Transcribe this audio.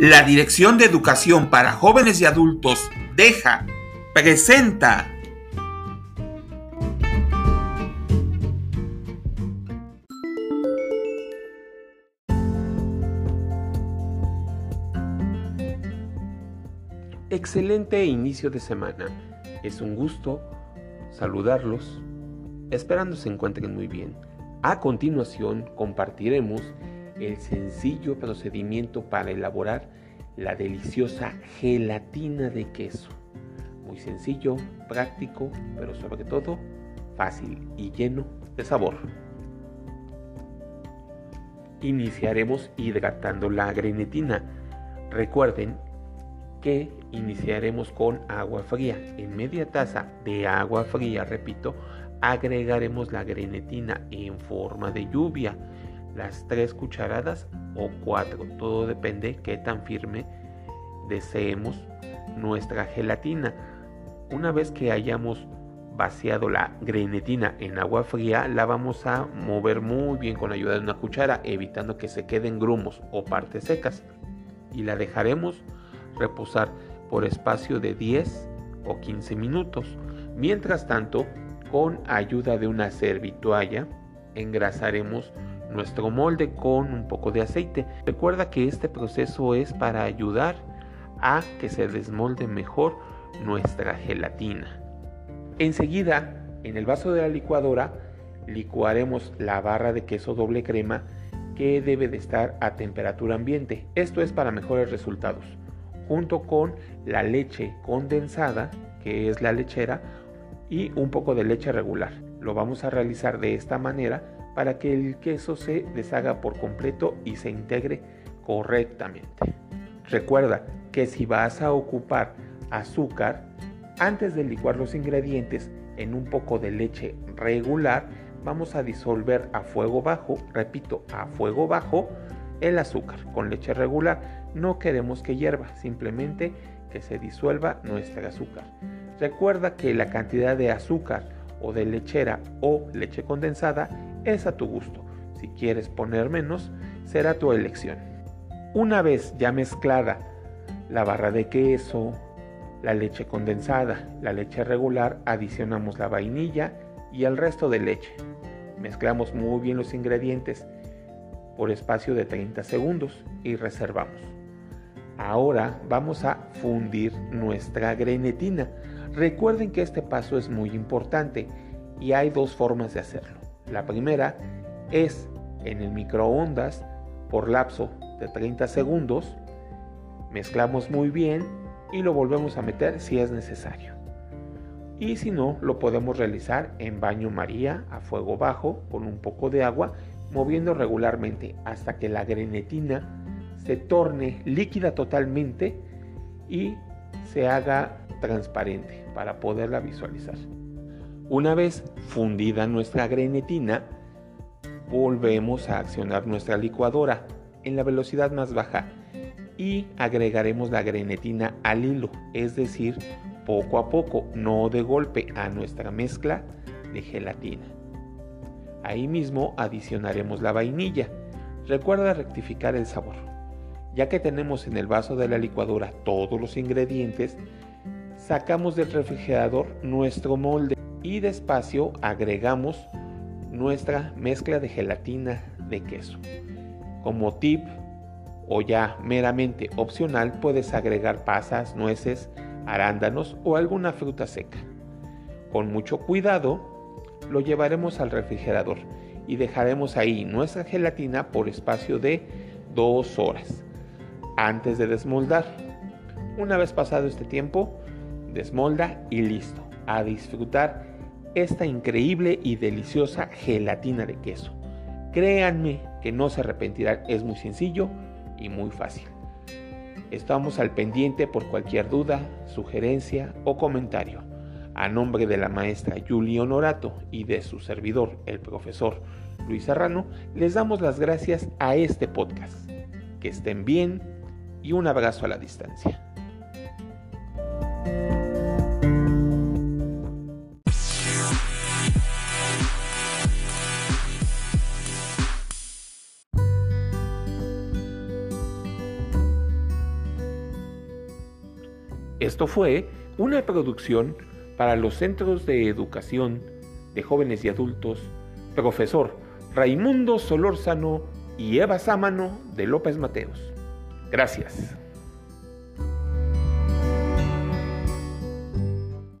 La Dirección de Educación para Jóvenes y Adultos deja, presenta. Excelente inicio de semana. Es un gusto saludarlos, esperando se encuentren muy bien. A continuación compartiremos el sencillo procedimiento para elaborar la deliciosa gelatina de queso. Muy sencillo, práctico, pero sobre todo fácil y lleno de sabor. Iniciaremos hidratando la grenetina. Recuerden que iniciaremos con agua fría. En media taza de agua fría, repito, agregaremos la grenetina en forma de lluvia las tres cucharadas o cuatro. Todo depende qué tan firme deseemos nuestra gelatina. Una vez que hayamos vaciado la grenetina en agua fría, la vamos a mover muy bien con la ayuda de una cuchara, evitando que se queden grumos o partes secas. Y la dejaremos reposar por espacio de 10 o 15 minutos. Mientras tanto, con ayuda de una servitualla, engrasaremos nuestro molde con un poco de aceite. Recuerda que este proceso es para ayudar a que se desmolde mejor nuestra gelatina. Enseguida, en el vaso de la licuadora, licuaremos la barra de queso doble crema que debe de estar a temperatura ambiente. Esto es para mejores resultados. Junto con la leche condensada, que es la lechera, y un poco de leche regular. Lo vamos a realizar de esta manera para que el queso se deshaga por completo y se integre correctamente. Recuerda que si vas a ocupar azúcar, antes de licuar los ingredientes en un poco de leche regular, vamos a disolver a fuego bajo, repito, a fuego bajo, el azúcar con leche regular. No queremos que hierva, simplemente que se disuelva nuestro azúcar. Recuerda que la cantidad de azúcar o de lechera o leche condensada es a tu gusto. Si quieres poner menos, será tu elección. Una vez ya mezclada la barra de queso, la leche condensada, la leche regular, adicionamos la vainilla y el resto de leche. Mezclamos muy bien los ingredientes por espacio de 30 segundos y reservamos. Ahora vamos a fundir nuestra grenetina. Recuerden que este paso es muy importante y hay dos formas de hacerlo. La primera es en el microondas por lapso de 30 segundos. Mezclamos muy bien y lo volvemos a meter si es necesario. Y si no, lo podemos realizar en baño María a fuego bajo con un poco de agua, moviendo regularmente hasta que la grenetina se torne líquida totalmente y se haga transparente para poderla visualizar. Una vez fundida nuestra grenetina, volvemos a accionar nuestra licuadora en la velocidad más baja y agregaremos la grenetina al hilo, es decir, poco a poco, no de golpe, a nuestra mezcla de gelatina. Ahí mismo adicionaremos la vainilla. Recuerda rectificar el sabor. Ya que tenemos en el vaso de la licuadora todos los ingredientes, sacamos del refrigerador nuestro molde y despacio agregamos nuestra mezcla de gelatina de queso. Como tip o ya meramente opcional puedes agregar pasas, nueces, arándanos o alguna fruta seca. Con mucho cuidado lo llevaremos al refrigerador y dejaremos ahí nuestra gelatina por espacio de dos horas antes de desmoldar. Una vez pasado este tiempo, desmolda y listo. A disfrutar esta increíble y deliciosa gelatina de queso. Créanme que no se arrepentirán, es muy sencillo y muy fácil. Estamos al pendiente por cualquier duda, sugerencia o comentario. A nombre de la maestra Julie Honorato y de su servidor, el profesor Luis Serrano, les damos las gracias a este podcast. Que estén bien y un abrazo a la distancia. Esto fue una producción para los Centros de Educación de Jóvenes y Adultos, profesor Raimundo Solórzano y Eva Sámano de López Mateos. Gracias.